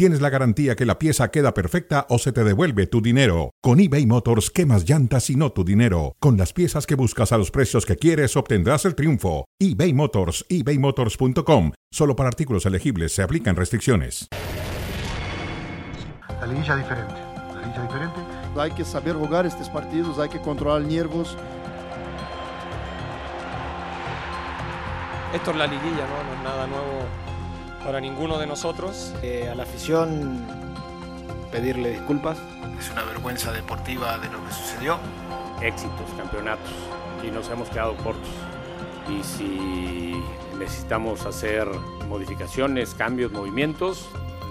tienes la garantía que la pieza queda perfecta o se te devuelve tu dinero. Con eBay Motors, quemas llantas y no tu dinero. Con las piezas que buscas a los precios que quieres, obtendrás el triunfo. eBay Motors, ebaymotors.com. Solo para artículos elegibles se aplican restricciones. La liguilla diferente. La liguilla diferente. Hay que saber jugar estos partidos, hay que controlar nervios. Esto es la liguilla, ¿no? No es nada nuevo para ninguno de nosotros. Eh, a la afición pedirle disculpas. Es una vergüenza deportiva de lo que sucedió. Éxitos, campeonatos. Y nos hemos quedado cortos. Y si necesitamos hacer modificaciones, cambios, movimientos,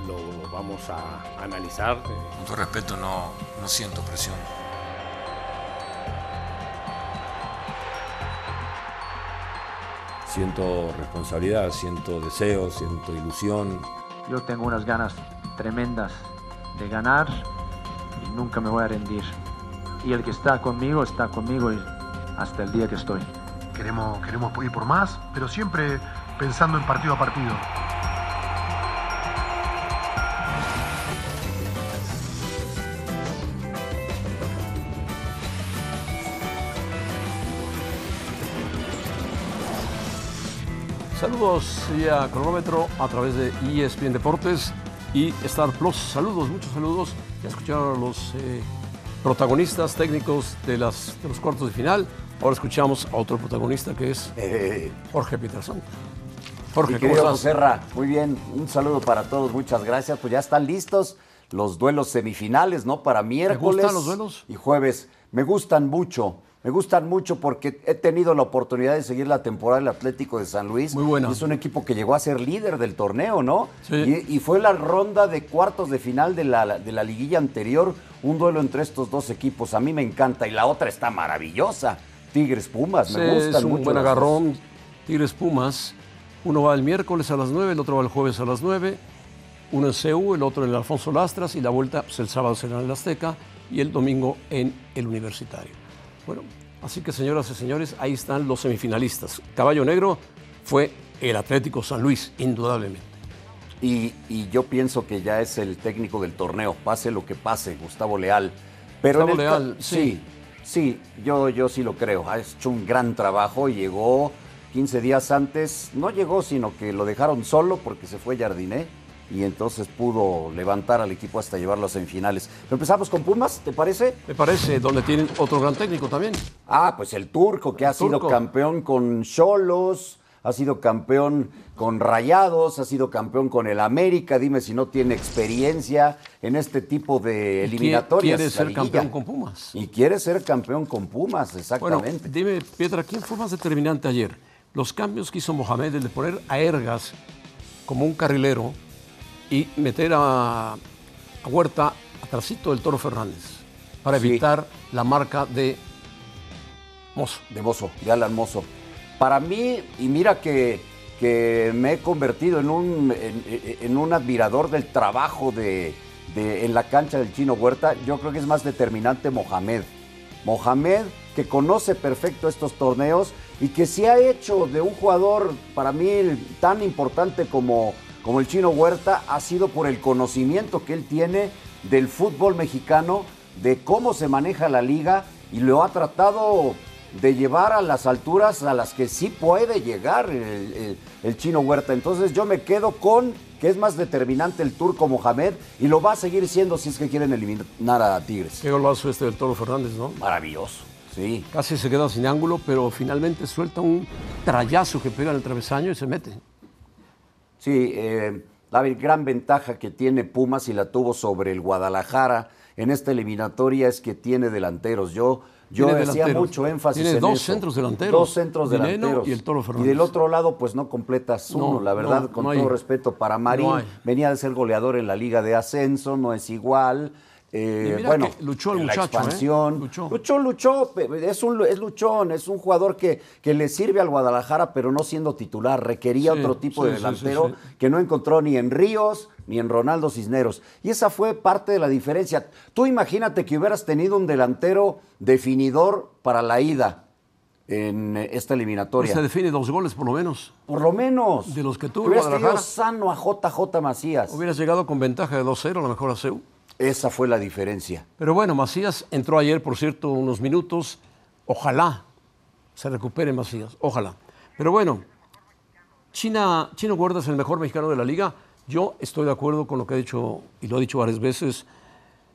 lo vamos a analizar. Con todo respeto, no, no siento presión. Siento responsabilidad, siento deseo, siento ilusión. Yo tengo unas ganas tremendas de ganar y nunca me voy a rendir. Y el que está conmigo está conmigo hasta el día que estoy. Queremos, queremos ir por más, pero siempre pensando en partido a partido. Saludos a cronómetro a través de ESPN Deportes y Star Plus. Saludos, muchos saludos. Ya escucharon a los eh, protagonistas técnicos de, las, de los cuartos de final. Ahora escuchamos a otro protagonista que es Eh, Jorge Peterson. Jorge, Jorge, ¿cómo estás? Serra, muy bien, un saludo para todos, muchas gracias. Pues ya están listos los duelos semifinales, ¿no? Para miércoles gustan los duelos? y jueves. Me gustan mucho, me gustan mucho porque he tenido la oportunidad de seguir la temporada del Atlético de San Luis. Muy buena. Y Es un equipo que llegó a ser líder del torneo, ¿no? Sí. Y, y fue la ronda de cuartos de final de la, de la liguilla anterior, un duelo entre estos dos equipos. A mí me encanta y la otra está maravillosa. Tigres Pumas, me Sí, gustan es un mucho. buen agarrón. Tigres Pumas. Uno va el miércoles a las 9, el otro va el jueves a las 9. Uno en CEU, el otro en el Alfonso Lastras y la vuelta pues, el sábado será en el Azteca y el domingo en el Universitario. Bueno, así que señoras y señores, ahí están los semifinalistas. Caballo Negro fue el Atlético San Luis, indudablemente. Y, y yo pienso que ya es el técnico del torneo, pase lo que pase, Gustavo Leal. Pero Gustavo Leal, sí. sí, sí, yo, yo sí lo creo. Ha hecho un gran trabajo, llegó 15 días antes, no llegó, sino que lo dejaron solo porque se fue Jardiné y entonces pudo levantar al equipo hasta llevarlo a semifinales. Pero empezamos con Pumas, ¿te parece? Me parece, donde tienen otro gran técnico también. Ah, pues el turco, que ha sido campeón con Cholos, ha sido campeón con Rayados, ha sido campeón con el América. Dime si no tiene experiencia en este tipo de eliminatorias. Quiere ser campeón con Pumas. Y quiere ser campeón con Pumas, Bueno, exactamente. dime, Pietra, ¿quién fue más determinante ayer? Los cambios que hizo Mohamed, el de poner a Ergas como un carrilero y meter a, a Huerta atrásito del Toro Fernández para Sí. evitar la marca de Mozo. de Mozo, de Alan Mozo. Para mí, y mira que, que me he convertido en un, en, en un admirador del trabajo de, de- en la cancha del Chino Huerta, yo creo que es más determinante Mohamed. Mohamed, que conoce perfecto estos torneos y que se ha hecho de un jugador para mí tan importante como, como el Chino Huerta, ha sido por el conocimiento que él tiene del fútbol mexicano, de cómo se maneja la liga y lo ha tratado de llevar a las alturas a las que sí puede llegar el, el- el chino Huerta. Entonces yo me quedo con que es más determinante el turco Mohamed y lo va a seguir siendo si es que quieren eliminar a Tigres. Qué golazo este del Toro Fernández, ¿no? Maravilloso, sí. Casi se queda sin ángulo, pero finalmente suelta un trayazo que pega en el travesaño y se mete. Sí, eh, la gran ventaja que tiene Pumas y la tuvo sobre el Guadalajara en esta eliminatoria es que tiene delanteros. Yo, yo Tiene hacía delanteros. mucho énfasis Tiene en dos eso. centros delanteros. Dos centros Dineno delanteros. y el Toro Fernández. del otro lado, pues no completas uno, No, la verdad, no, con no todo hay. respeto para Marín. Venía de ser goleador en la Liga de Ascenso, no es igual. Eh, bueno, luchó el en la muchacho, ¿eh? expansión. Luchó. luchó, es un, es luchón, es un jugador que, que le sirve al Guadalajara, pero no siendo titular. Requería Sí, otro tipo de sí, delantero sí, que no encontró ni en Ríos ni en Ronaldo Cisneros. Y esa fue parte de la diferencia. Tú imagínate que hubieras tenido un delantero definidor para la ida en esta eliminatoria. Se define dos goles por lo menos. Por lo menos. De los que tuvo Que hubieras tenido Guadalajara. sano a JJ Macías. Hubieras llegado con ventaja de 2-0 a lo mejor a CEU. Esa fue la diferencia. Pero bueno, Macías entró ayer, por cierto, unos minutos. Ojalá se recupere Macías, ojalá. Pero bueno, China, Chino Huerta es el mejor mexicano de la liga. Yo estoy de acuerdo con lo que ha dicho, y lo ha dicho varias veces,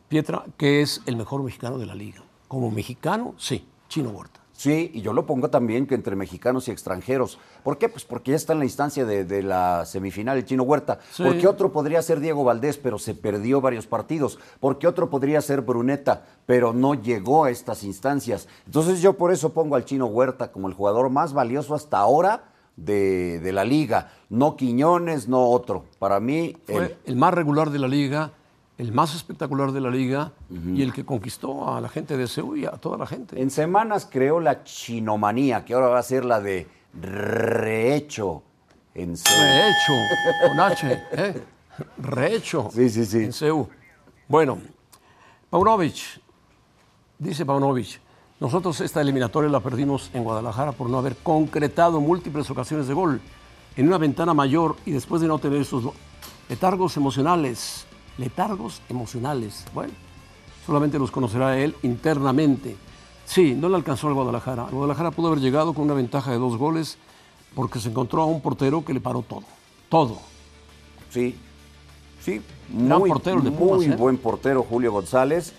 Pietra, que es el mejor mexicano de la liga. Como mexicano, sí, Chino Huerta. Sí, y yo lo pongo también que entre mexicanos y extranjeros. ¿Por qué? Pues porque ya está en la instancia de, de la semifinal el Chino Huerta. Sí. Porque otro podría ser Diego Valdés, pero se perdió varios partidos. Porque otro podría ser Bruneta, pero no llegó a estas instancias. Entonces yo por eso pongo al Chino Huerta como el jugador más valioso hasta ahora de, de la liga. No Quiñones, no otro. Para mí, Fue el más regular de la liga, el más espectacular de la liga y el que conquistó a la gente de CEU y a toda la gente. En semanas creó la chinomanía, que ahora va a ser la de rehecho en serio. Rehecho, con H, ¿eh? Rehecho. Sí, sí, sí. En CEU. Bueno, Paunovic, dice Paunovic, nosotros esta eliminatoria la perdimos en Guadalajara por no haber concretado múltiples ocasiones de gol en una ventana mayor y después de no tener esos letargos emocionales. Letargos emocionales. Bueno, solamente los conocerá él internamente. Sí, no le alcanzó al Guadalajara. El Guadalajara pudo haber llegado con una ventaja de dos goles porque se encontró a un portero que le paró todo. Todo. Sí, sí, muy, portero el de Pumas, muy ¿eh? buen portero Julio González.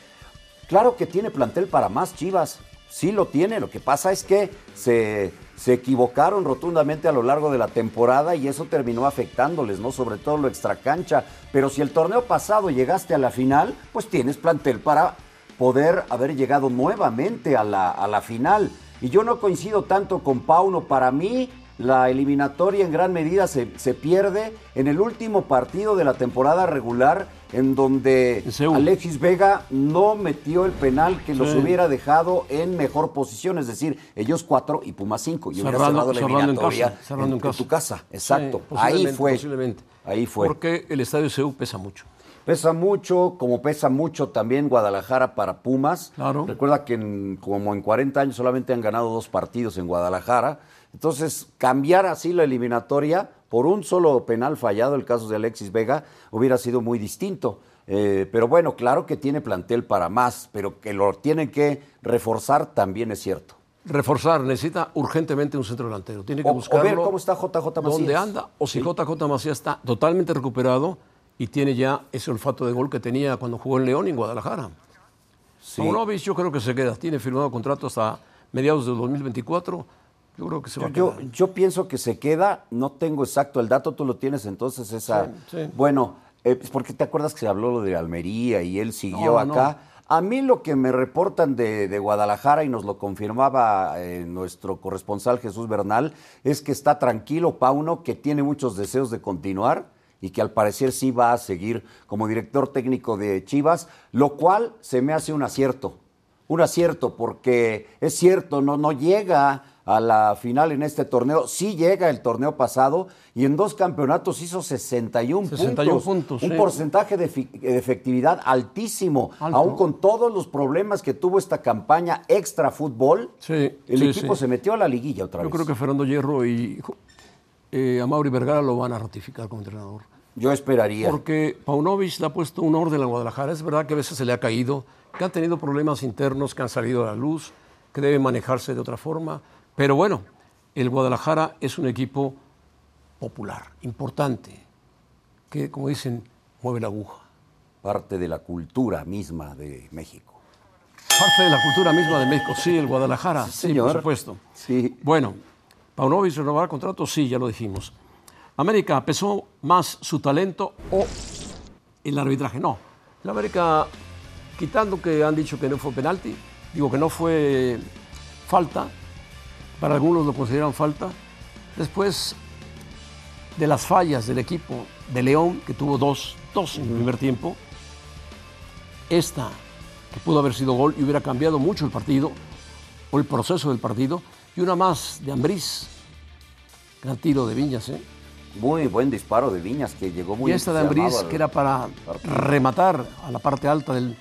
Claro que tiene plantel para más Chivas, sí lo tiene. Lo que pasa es que se, se equivocaron rotundamente a lo largo de la temporada y eso terminó afectándoles, ¿no? Sobre todo lo extracancha. Pero si el torneo pasado llegaste a la final, pues tienes plantel para poder haber llegado nuevamente a la, a la final. Y yo no coincido tanto con Pauno. Para mí, la eliminatoria en gran medida se, se pierde en el último partido de la temporada regular, en donde Alexis Vega no metió el penal que los hubiera dejado en mejor posición, es decir, ellos cuatro y Pumas cinco. Y hubiera cerrado la en eliminatoria casa, cerrando en casa. tu casa. Exacto. Sí, Ahí fue. posiblemente. Ahí fue. Porque el estadio CEU pesa mucho. Pesa mucho, como pesa mucho también Guadalajara para Pumas. Claro. Recuerda que en- como en 40 años solamente han ganado dos partidos en Guadalajara. Entonces, cambiar así la eliminatoria por un solo penal fallado, el caso de Alexis Vega, hubiera sido muy distinto. Eh, pero bueno, claro que tiene plantel para más, pero que lo tienen que reforzar también es cierto. Reforzar, necesita urgentemente un centro delantero. Tiene que O- o buscarlo. ver cómo está JJ Macías. ¿Dónde anda? O si JJ Macías está totalmente recuperado y tiene ya ese olfato de gol que tenía cuando jugó en León y en Guadalajara. Sí. Paunovic yo creo que se queda. Tiene firmado contrato hasta mediados del 2024. Yo creo que se va Yo, a quedar. yo pienso que se queda, no tengo exacto el dato, tú lo tienes entonces esa... Sí, sí. Bueno, eh, porque te acuerdas que se habló lo de Almería y él siguió No, acá. A mí lo que me reportan de, de Guadalajara y nos lo confirmaba eh, nuestro corresponsal Jesús Bernal es que está tranquilo Pauno, que tiene muchos deseos de continuar y que al parecer sí va a seguir como director técnico de Chivas, lo cual se me hace un acierto un acierto, porque es cierto, no, no llega a la final en este torneo, sí llega el torneo pasado y en dos campeonatos hizo 61, 61 puntos, puntos, un sí. porcentaje de, efectividad altísimo, Alto. aún con todos los problemas que tuvo esta campaña extra fútbol, Sí, el sí, equipo se metió a la liguilla otra Yo vez. creo que Fernando Hierro y eh, Vergara lo van a ratificar como entrenador. Yo esperaría. Porque Paunovic le ha puesto un orden a Guadalajara. Es verdad que a veces se le ha caído, que ha tenido problemas internos que han salido a la luz, que debe manejarse de otra forma. Pero bueno, el Guadalajara es un equipo popular, importante, que, como dicen, mueve la aguja. Parte de la cultura misma de México. Parte de la cultura misma de México. Sí, el Guadalajara, sí, señor. por supuesto. Sí. Bueno, Paunovic renovará contrato, sí, ya lo dijimos. América, ¿pesó más su talento o el arbitraje? No. El América, quitando que han dicho que no fue penalti, digo que no fue falta, para algunos lo consideran falta. Después de las fallas del equipo de León, que tuvo dos, dos en el primer tiempo, esta, que pudo haber sido gol y hubiera cambiado mucho el partido, o el proceso del partido, y una más de Ambriz, gran tiro de Viñas, ¿eh? Muy buen disparo de Viñas que llegó muy Y esta de Ambriz, que era para rematar a la parte alta del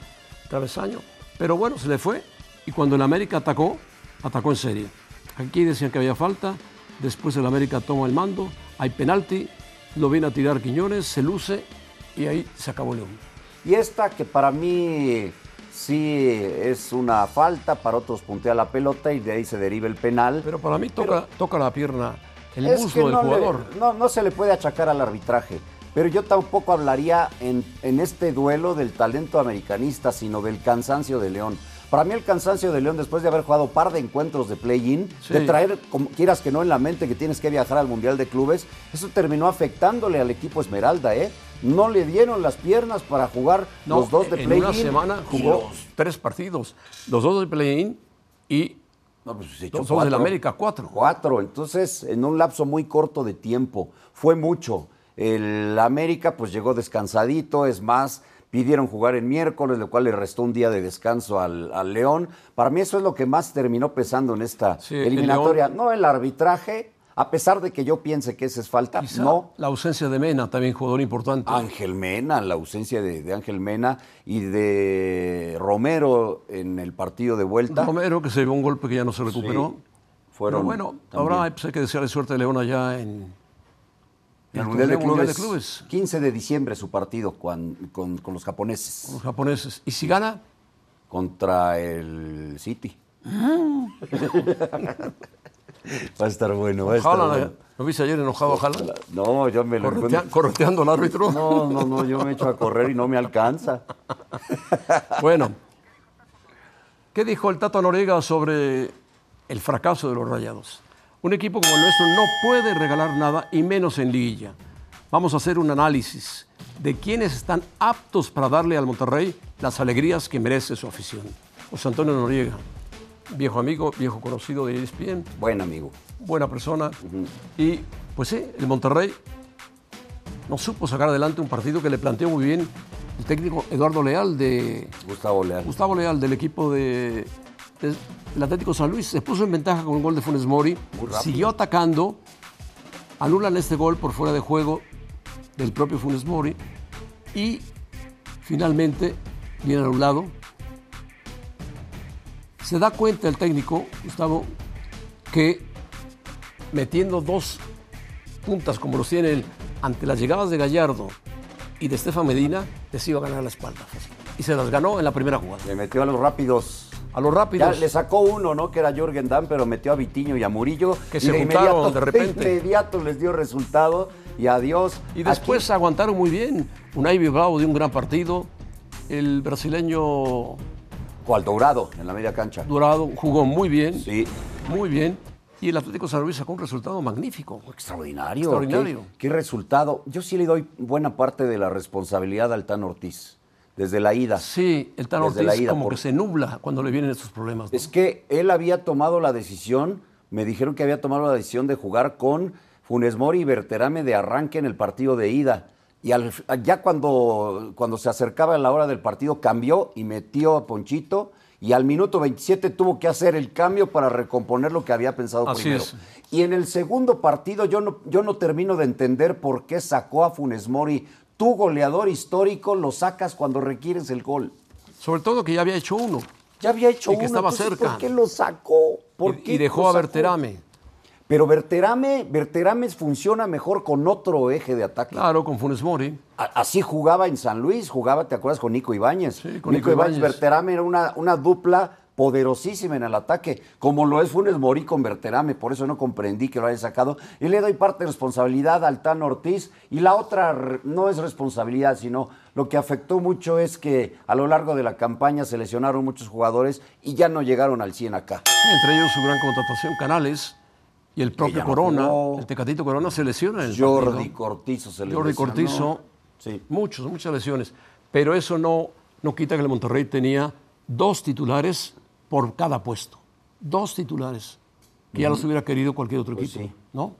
travesaño. Pero bueno, se le fue. Y cuando el América atacó, atacó en serio. Aquí decían que había falta. Después el América toma el mando. Hay penalti. Lo viene a tirar Quiñones. Se luce. Y ahí se acabó León. Y esta que para mí sí es una falta, para otros puntea la pelota y de ahí se deriva el penal. Pero para mí toca, toca la pierna, el muslo del no le- jugador. no, no se le puede achacar al arbitraje. Pero yo tampoco hablaría en, en este duelo del talento americanista, sino del cansancio de León. Para mí el cansancio de León, después de haber jugado par de encuentros de play-in, Sí. de traer, como quieras que no, en la mente que tienes que viajar al Mundial de Clubes, eso terminó afectándole al equipo Esmeralda, ¿eh? No le dieron las piernas para jugar No, los dos de en play-in. una semana jugó tres partidos. Los dos de play-in y No, pues se echó dos del cuatro. América, cuatro. Cuatro, entonces en un lapso muy corto de tiempo. Fue mucho. El América pues llegó descansadito, es más, pidieron jugar en miércoles, lo cual le restó un día de descanso al, al León. Para mí eso es lo que más terminó pesando en esta Sí, el eliminatoria. No el arbitraje, a pesar de que yo piense que esa es falta, Quizá no. la ausencia de Mena, también jugador importante. Ángel Mena, la ausencia de, de Ángel Mena y de Romero en el partido de vuelta. Romero, que se llevó un golpe que ya no se recuperó. Fueron Pero bueno, también. ahora pues, hay que desearle suerte a León allá En el el Mundial de, Clubes, Mundial de Clubes. 15 de diciembre su partido con, con- con los japoneses los japoneses. Y si gana, contra el City. va a estar bueno, va a estar bueno. ¿eh? ¿no viste ayer enojado Haaland? No, yo me lo Corretea- correteando al árbitro. No, no, no, yo me echo a correr y no me alcanza. Bueno, ¿qué dijo el Tato Noriega sobre el fracaso de los Rayados? Un equipo como el nuestro no puede regalar nada y menos en liguilla. Vamos a hacer un análisis de quiénes están aptos para darle al Monterrey las alegrías que merece su afición. José Antonio Noriega, viejo amigo, viejo conocido de ESPN, Buen amigo. buena persona. Y pues sí, el Monterrey no supo sacar adelante un partido que le planteó muy bien el técnico Eduardo Leal de Gustavo Leal. Gustavo Leal del equipo de, del Atlético San Luis. Se puso en ventaja con un gol de Funes Mori. Siguió atacando. Anulan este gol por fuera de juego del propio Funes Mori. Y finalmente, bien anulado. Se da cuenta el técnico, Gustavo, que metiendo dos puntas como los tiene él ante las llegadas de Gallardo y de Estefan Medina, les iba a ganar la espalda. Y se las ganó en la primera jugada. Le metió a los rápidos. A los Ya rápidos. le sacó uno, ¿no? Que era Jürgen Damm, pero metió a Vitiño y a Murillo. Que y se juntaron inmediato, de repente. De inmediato les dio resultado y adiós. Y después aguantaron muy bien. Unai Bilbao dio un gran partido. El brasileño Cual Dourado en la media cancha. Dorado jugó muy bien. Sí. Muy bien. Y el Atlético San Luis sacó un resultado magnífico. Extraordinario. Extraordinario. ¿Qué, qué resultado. Yo sí le doy buena parte de la responsabilidad al Tan Ortiz. Desde la ida. Sí, el Tan Desde Ortiz la ida, como por- que se nubla cuando le vienen estos problemas. ¿no? Es que él había tomado la decisión, me dijeron que había tomado la decisión de jugar con Funes Mori y Berterame de arranque en el partido de ida. Y al- ya cuando, cuando se acercaba la hora del partido cambió y metió a Ponchito y al minuto 27 tuvo que hacer el cambio para recomponer lo que había pensado Así primero. es. Y en el segundo partido yo no, yo no termino de entender por qué sacó a Funes Mori. Tu goleador histórico lo sacas cuando requieres el gol. Sobre todo que ya había hecho uno. Ya había hecho Y que uno, estaba entonces, cerca. ¿Por qué lo sacó? ¿Por Y- qué y dejó a? Berterame. Pero Berterame, Berterame funciona mejor con otro eje de ataque. Claro, con Funes Mori. A- Así jugaba en San Luis, jugaba, ¿te acuerdas? Con Nico Ibáñez. Sí, con Nico Nico Ibáñez. Berterame era una, una dupla poderosísima en el ataque, como lo es Funes Mori con Berterame, por eso no comprendí que lo haya sacado. Y le doy parte de responsabilidad al Tan Ortiz, y la otra no es responsabilidad, sino lo que afectó mucho es que a lo largo de la campaña se lesionaron muchos jugadores y ya no llegaron al 100 acá. Sí, entre ellos su gran contratación, Canales, y el propio no Corona. jugó. El Tecatito Corona se lesiona en el Jordi partido. Cortizo se le Jordi lesionó. Cortizo, Sí. muchos, muchas lesiones. Pero eso no, no quita que el Monterrey tenía dos titulares por cada puesto. Dos titulares. Que ya los hubiera querido cualquier otro Pues equipo. sí. ¿No?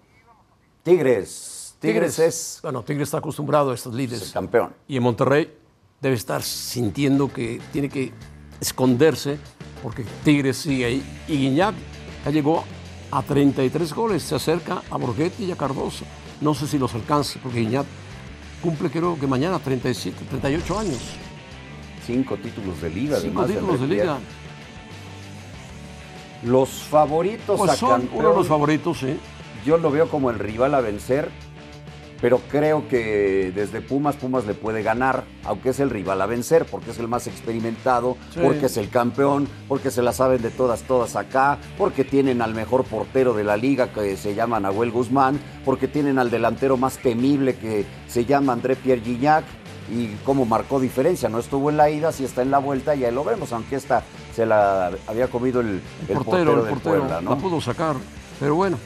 Tigres. Tigres es Bueno, Tigres está acostumbrado a estos el líderes. campeón. Y en Monterrey debe estar sintiendo que tiene que esconderse porque Tigres sigue ahí. Y Guiñac ya llegó a 33 goles, se acerca a Borghetti y a Cardoso. No sé si los alcance, porque Guiñac cumple creo que mañana 37, 38 años. Cinco títulos de liga. Cinco además, títulos de Enrique. liga. Los favoritos Pues a son campeón, uno de los favoritos, sí. Yo lo veo como el rival a vencer, pero creo que desde Pumas, Pumas le puede ganar, aunque es el rival a vencer, porque es el más experimentado, Sí. porque es el campeón, porque se la saben de todas, todas acá, porque tienen al mejor portero de la liga que se llama Nahuel Guzmán, porque tienen al delantero más temible que se llama André Pierre Gignac. Y cómo marcó diferencia, no estuvo en la ida, sí está en la vuelta y ahí lo vemos, aunque esta se la había comido el, el portero, el del portero, Puebla, ¿no? la pudo sacar, pero bueno.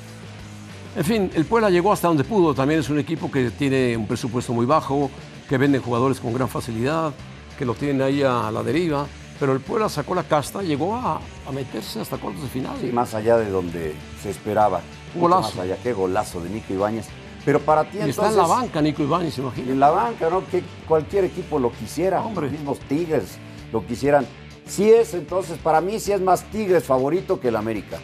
En fin, el Puebla llegó hasta donde pudo, también es un equipo que tiene un presupuesto muy bajo, que vende jugadores con gran facilidad, que lo tienen ahí a la deriva, pero el Puebla sacó la casta, llegó a, a meterse hasta cuartos de final. Sí, más allá de donde se esperaba. Un golazo. Más allá, qué golazo de Nico Ibáñez. Pero para ti y entonces... está en la banca Nico Ibáñez, imagínate. En la banca, ¿no? Que cualquier equipo lo quisiera. Hombre. Los mismos Tigres lo quisieran. Sí es, entonces, para mí sí es más Tigres favorito que el América.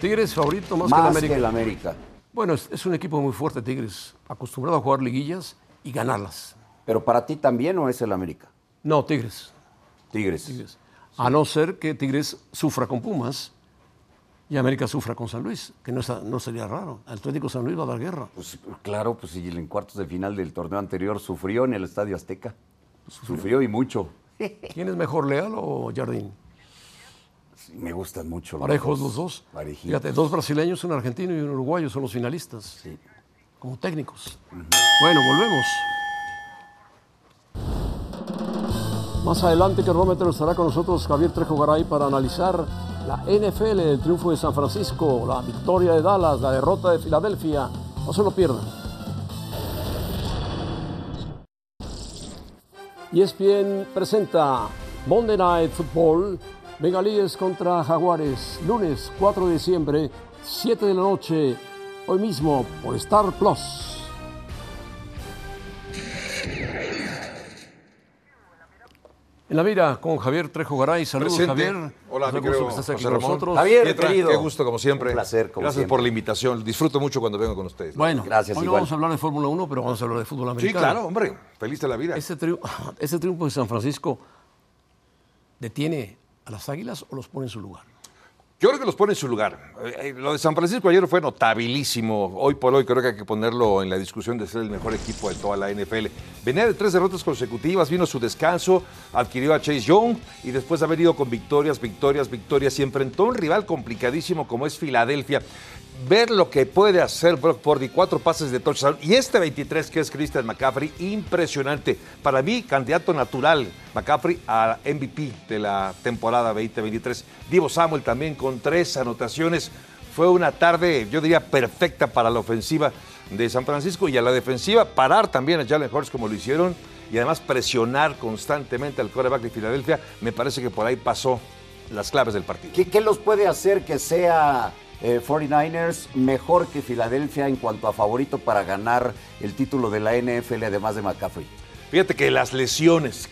Tigres favorito más, Más, que el América. que el América. Bueno, es, es un equipo muy fuerte, Tigres, acostumbrado a jugar liguillas y ganarlas. Pero para ti también o es el América. No, Tigres. Tigres. Tigres. A no ser que Tigres sufra con Pumas y América sufra con San Luis, que no, está- no sería raro. Atlético San Luis va a dar guerra. Pues claro, pues si en cuartos de final del torneo anterior sufrió en el Estadio Azteca. Sufrió y mucho. ¿Quién es mejor, Leal o Jardín? Sí, me gustan mucho. Parejos los dos. Parejitos. Fíjate, dos brasileños, un argentino y un uruguayo son los finalistas. Sí. Como técnicos. Bueno, volvemos. Más adelante, Kerrómetro estará con nosotros Javier Trejo Garay para analizar la NFL, el triunfo de San Francisco, la victoria de Dallas, la derrota de Filadelfia. No se lo pierdan. ESPN presenta Monday Night Football, Bengalíes contra Jaguares, lunes 4 de diciembre, 7 de la noche, hoy mismo por Star Plus. En la mira con Javier Trejo Garay. Saludos, Presente. Javier. Hola, mi querido que estés aquí José con Ramón. nosotros. Javier, Pietra, querido. Qué gusto, como siempre. Un placer, como Gracias siempre. por la invitación. Disfruto mucho cuando vengo con ustedes. Bueno, Gracias, hoy no igual. vamos a hablar de Fórmula 1, pero vamos a hablar de fútbol Sí, americano. claro, hombre. Feliz de la vida. Este triunfo, este triunfo de San Francisco detiene a las Águilas o los pone en su lugar. Yo creo que los pone en su lugar. Eh, eh, Lo de San Francisco ayer fue notabilísimo. Hoy por hoy creo que hay que ponerlo en la discusión de ser el mejor equipo de toda la NFL. Venía de tres derrotas consecutivas, vino su descanso, adquirió a Chase Young y después de haber ido con victorias, victorias, victorias y enfrentó a un rival complicadísimo como es Filadelfia. Ver lo que puede hacer Brock Purdy, cuatro pases de touchdown y este 23 que es Christian McCaffrey, impresionante. Para mí, candidato natural McCaffrey a MVP de la temporada 2023. Divo Samuel también con tres anotaciones. Fue una tarde, yo diría, perfecta para la ofensiva de San Francisco y a la defensiva parar también a Jalen Hurts como lo hicieron y además presionar constantemente al quarterback de Filadelfia. Me parece que por ahí pasó las claves del partido. ¿Qué, qué los puede hacer que sea eh, 49ers mejor que Filadelfia en cuanto a favorito para ganar el título de la NFL además de McCaffrey? Fíjate que las lesiones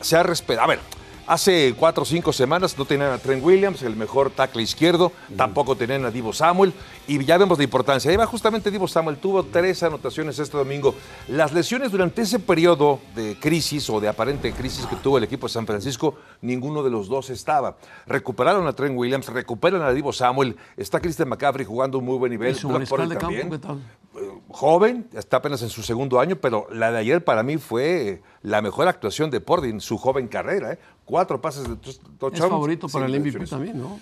se ha respetado. A ver, hace cuatro o cinco semanas no tenían a Trent Williams, el mejor tackle izquierdo, tampoco tenían a Divo Samuel, y ya vemos la importancia. Ahí va justamente Divo Samuel, tuvo tres anotaciones este domingo. Las lesiones durante ese periodo de crisis o de aparente crisis que tuvo el equipo de San Francisco, ninguno de los dos estaba. Recuperaron a Trent Williams, recuperan a Divo Samuel, está Christian McCaffrey jugando un muy buen nivel. ¿Y su Purdy de campo también qué tal? joven, está apenas en su segundo año, pero la de ayer para mí fue la mejor actuación de Pordy en su joven carrera. ¿eh? Cuatro pases de tou- touchdown. Es favorito para el MVP también, ¿no?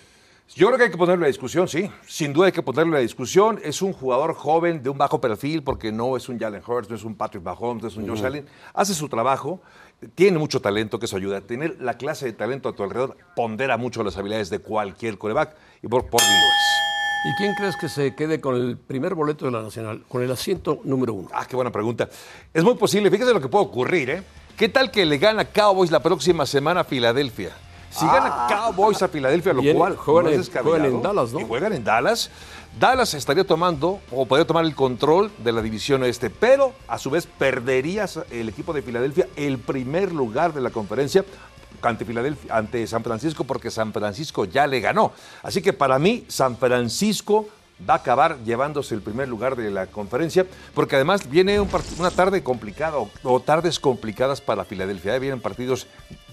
Yo creo que hay que ponerlo a discusión, sí. Sin duda hay que ponerlo a discusión. Es un jugador joven de un bajo perfil porque no es un Jalen Hurts, no es un Patrick Mahomes, no es un Josh Allen. Hace su trabajo, tiene mucho talento, que eso ayuda. Tener la clase de talento a tu alrededor pondera mucho las habilidades de cualquier coreback y lo es. ¿Y quién crees que se quede con el primer boleto de la Nacional, con el asiento número uno? Ah, qué buena pregunta. Es muy posible, fíjese lo que puede ocurrir, ¿eh? ¿Qué tal que le gana Cowboys la próxima semana a Filadelfia? Si gana Cowboys a Filadelfia, lo cual juegan no es juegan en Dallas, ¿no? y juegan en Dallas. Dallas estaría tomando o podría tomar el control de la división este, pero a su vez perdería el equipo de Filadelfia el primer lugar de la conferencia ante Filadelfia, ante San Francisco, porque San Francisco ya le ganó. Así que para mí, San Francisco va a acabar llevándose el primer lugar de la conferencia, porque además viene un una tarde complicada o, o tardes complicadas para Filadelfia. ¿eh? Vienen partidos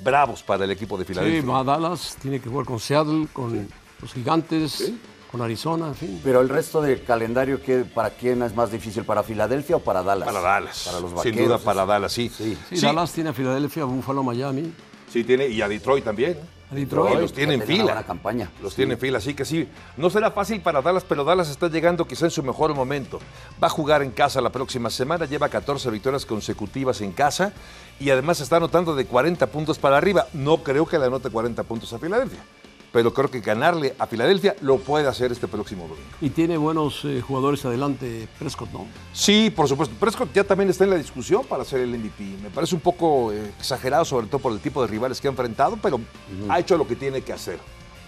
bravos para el equipo de Filadelfia. Sí, va a Dallas, tiene que jugar con Seattle, con los gigantes, con Arizona, en fin. Pero el resto del calendario, ¿qué, ¿para quién es más difícil? ¿Para Filadelfia o para Dallas? Para Dallas. Para los Sin vaqueros. duda para Dallas, sí. Sí. Sí, Dallas tiene a Filadelfia, Buffalo, Miami. Sí, tiene, y a Detroit también. Detroit. los tiene en fila. campaña. Los Sí. en fila, así que sí. No será fácil para Dallas, pero Dallas está llegando quizá en su mejor momento. Va a jugar en casa la próxima semana, lleva 14 victorias consecutivas en casa y además está anotando de 40 puntos para arriba. No creo que le anote 40 puntos a Filadelfia, pero creo que ganarle a Filadelfia lo puede hacer este próximo domingo. Y tiene buenos eh, jugadores adelante, Prescott, ¿no? Sí, por supuesto. Prescott ya también está en la discusión para ser el MVP. Me parece un poco eh, exagerado, sobre todo por el tipo de rivales que ha enfrentado, pero ha hecho lo que tiene que hacer.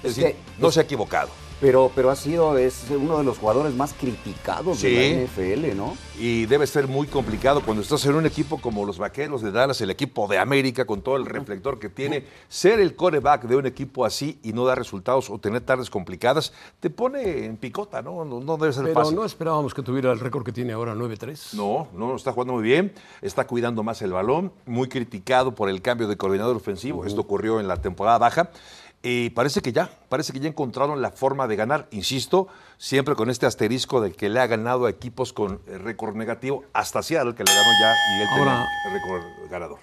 Es Es decir, que- no se ha equivocado. Pero, pero ha sido es uno de los jugadores más criticados Sí. de la NFL, ¿no? Y debe ser muy complicado cuando estás en un equipo como los Vaqueros de Dallas, el equipo de América, con todo el reflector que tiene, ser el coreback de un equipo así y no dar resultados o tener tardes complicadas, te pone en picota, ¿no? No, no debe ser Pero fácil. no esperábamos que tuviera el récord que tiene ahora, 9-3. No, no, está jugando muy bien, está cuidando más el balón, muy criticado por el cambio de coordinador ofensivo, esto ocurrió en la temporada baja, y parece que ya, parece que ya encontraron la forma de ganar, insisto, siempre con este asterisco de que le ha ganado a equipos con eh, récord negativo, hasta Seattle que le ganó ya y él Ahora- tenía récord ganador.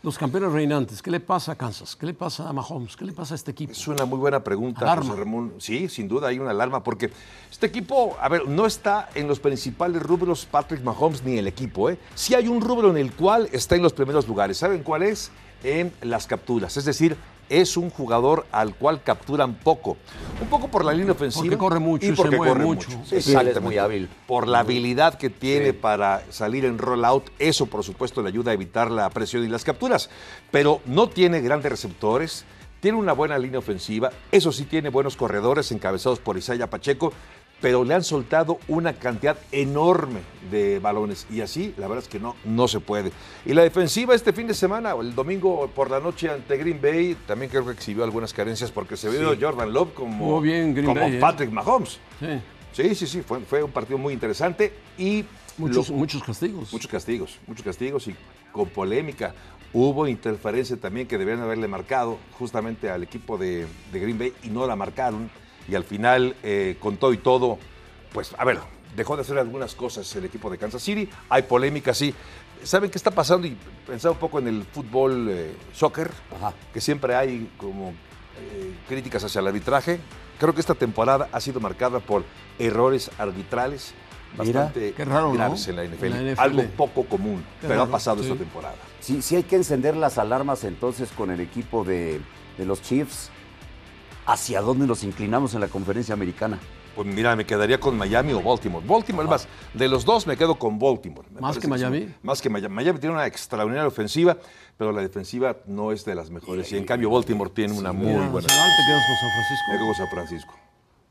Los campeones reinantes, ¿qué le pasa a Kansas? ¿Qué le pasa a Mahomes? ¿Qué le pasa a este equipo? Es una muy buena pregunta, Alarma. José Ramón. Sí, sin duda hay una alarma, porque este equipo, a ver, no está en los principales rubros Patrick Mahomes ni el equipo, ¿eh? Sí hay un rubro en el cual está en los primeros lugares. ¿Saben cuál es? En las capturas. Es decir, es un jugador al cual capturan poco. Un poco por la línea ofensiva. Porque corre mucho y y se porque mueve corre mucho. mucho. Sí, sí, él es Exactamente. muy hábil. Por la habilidad que tiene para salir en rollout, eso por supuesto le ayuda a evitar la presión y las capturas. Pero no tiene grandes receptores, tiene una buena línea ofensiva, eso sí tiene buenos corredores encabezados por Isaiah Pacheco, pero le han soltado una cantidad enorme de balones y así la verdad es que no, no se puede. Y la defensiva este fin de semana, el domingo por la noche ante Green Bay, también creo que exhibió algunas carencias porque se vio Jordan Love como, Jugó bien Green como Bay, ¿eh? Patrick Mahomes. Sí, Sí, sí, sí, fue, fue un partido muy interesante y muchos, lo- muchos castigos. muchos castigos, muchos castigos y con polémica. Hubo interferencia también que debían haberle marcado justamente al equipo de, de Green Bay y no la marcaron. Y al final, eh, con todo y todo, pues a ver, dejó de hacer algunas cosas el equipo de Kansas City. Hay polémica, sí. ¿Saben qué está pasando? Y pensaba un poco en el fútbol eh, soccer, Ajá. que siempre hay como eh, críticas hacia el arbitraje. Creo que esta temporada ha sido marcada por errores arbitrales Mira, bastante qué raro, ¿no? graves en la NFL. En la NFL. Algo poco común, Qué pero ha pasado sí. esta temporada. Sí, sí hay que encender las alarmas entonces con el equipo de, de los Chiefs. ¿Hacia dónde nos inclinamos en la conferencia americana? Pues mira, me quedaría con Miami o Baltimore. Baltimore, es más, de los dos me quedo con Baltimore. Me ¿Más que. Miami? Más que Miami. Miami tiene una extraordinaria ofensiva, pero la defensiva no es de las mejores. Y en cambio Baltimore tiene una muy Mira, buena. Nacional, te quedas con San Francisco. Me quedo con San Francisco.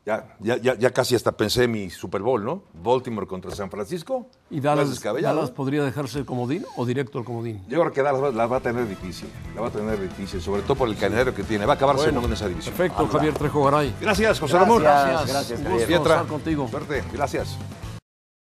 Ya, ya, ya, ya casi hasta pensé en mi Super Bowl, ¿no? Baltimore contra San Francisco. ¿Y Dallas. Dallas podría dejarse el comodín o directo al comodín? Yo creo que Dallas la va a tener difícil. La va a tener difícil, sobre todo por el calendario que tiene. Va a acabar Bueno, segundo en esa división. Perfecto, Javier Trejo Garay. Gracias, José Ramón. Gracias, gracias, Un gusto estar contigo. Suerte. Gracias.